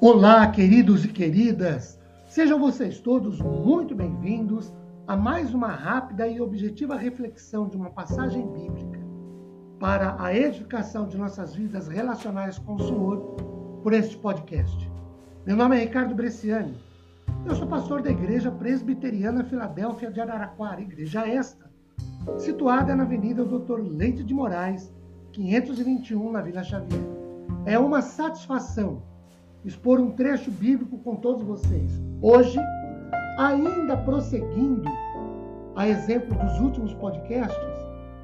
Olá, queridos e queridas! Sejam vocês todos muito bem-vindos a mais uma rápida e objetiva reflexão de uma passagem bíblica para a edificação de nossas vidas relacionais com o Senhor por este podcast. Meu nome é Ricardo Bresciani. Eu sou pastor da Igreja Presbiteriana Filadélfia de Araraquara, igreja esta, situada na Avenida Doutor Leite de Moraes, 521, na Vila Xavier. É uma satisfação expor um trecho bíblico com todos vocês. Hoje, ainda prosseguindo a exemplo dos últimos podcasts,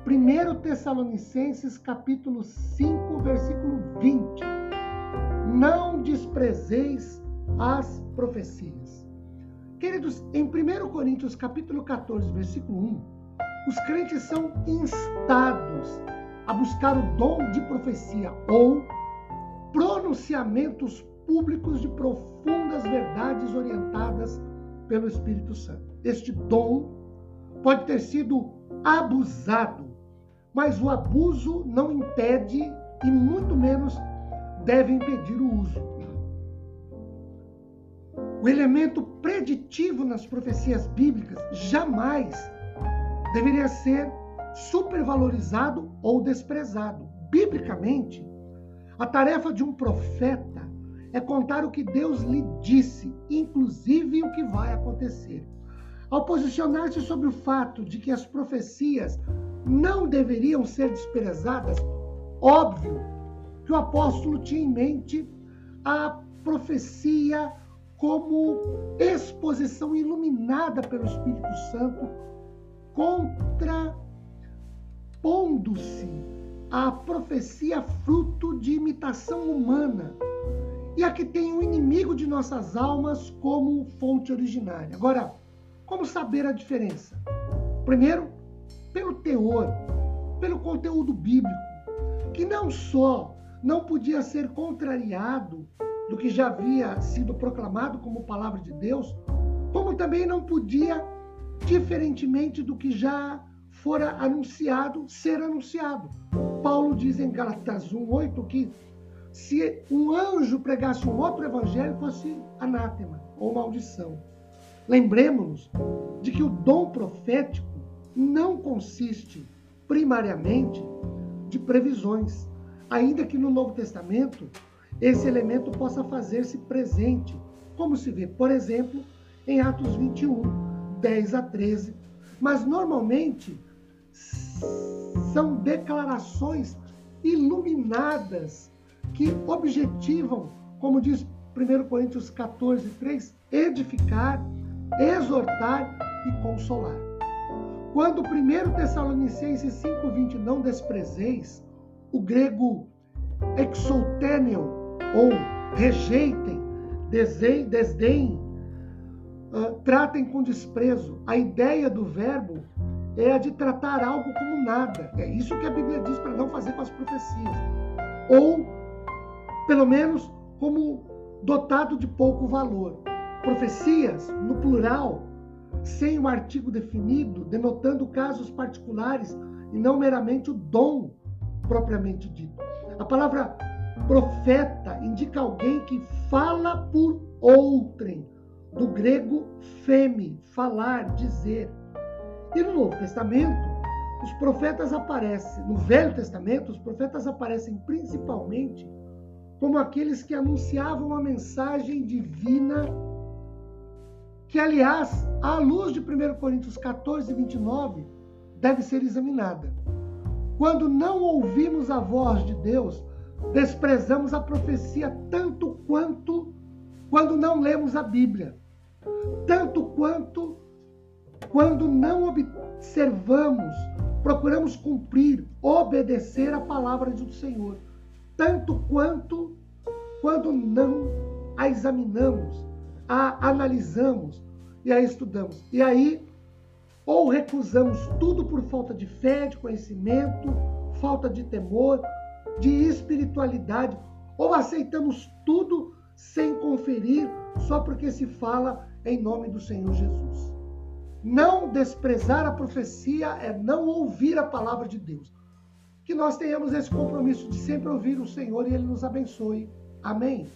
1 Tessalonicenses capítulo 5, versículo 20. Não desprezeis as profecias. Queridos, em 1 Coríntios capítulo 14, versículo 1, os crentes são instados a buscar o dom de profecia ou pronunciamentos públicos de profundas verdades orientadas pelo Espírito Santo. Este dom pode ter sido abusado, mas o abuso não impede e muito menos deve impedir o uso. O elemento preditivo nas profecias bíblicas jamais deveria ser supervalorizado ou desprezado. Biblicamente, a tarefa de um profeta é contar o que Deus lhe disse, inclusive o que vai acontecer. Ao posicionar-se sobre o fato de que as profecias não deveriam ser desprezadas, óbvio que o apóstolo tinha em mente a profecia como exposição iluminada pelo Espírito Santo, contrapondo-se à profecia fruto de imitação humana e a que tem o inimigo de nossas almas como fonte originária. Agora, como saber a diferença? Primeiro, pelo teor, pelo conteúdo bíblico, que não só não podia ser contrariado do que já havia sido proclamado como palavra de Deus, como também não podia, diferentemente do que já fora anunciado, ser anunciado. Paulo diz em Galatas 1:8 que se um anjo pregasse um outro evangelho, fosse anátema ou maldição. Lembremos-nos de que o dom profético não consiste primariamente de previsões, ainda que no Novo Testamento esse elemento possa fazer-se presente, como se vê, por exemplo, em Atos 21, 10 a 13. Mas normalmente são declarações iluminadas que objetivam, como diz 1 Coríntios 14, 3, edificar, exortar e consolar. Quando 1 Tessalonicenses 5,20 não desprezeis, o grego exultenion, ou rejeitem, desdém, desdém uh, tratem com desprezo. A ideia do verbo é a de tratar algo como nada. É isso que a Bíblia diz para não fazer com as profecias. Ou pelo menos como dotado de pouco valor. Profecias, no plural, sem o artigo definido, denotando casos particulares e não meramente o dom propriamente dito. A palavra profeta indica alguém que fala por outrem, do grego feme, falar, dizer. E no Novo Testamento, os profetas aparecem, no Velho Testamento, os profetas aparecem principalmente como aqueles que anunciavam a mensagem divina, que, aliás, à luz de 1 Coríntios 14, 29, deve ser examinada. Quando não ouvimos a voz de Deus, desprezamos a profecia tanto quanto quando não lemos a Bíblia, tanto quanto quando não observamos, procuramos cumprir, obedecer a palavra do Senhor tanto quanto quando não a examinamos, a analisamos e a estudamos. E aí, ou recusamos tudo por falta de fé, de conhecimento, falta de temor, de espiritualidade, ou aceitamos tudo sem conferir só porque se fala em nome do Senhor Jesus. Não desprezar a profecia é não ouvir a palavra de Deus que nós tenhamos esse compromisso de sempre ouvir o Senhor e Ele nos abençoe. Amém?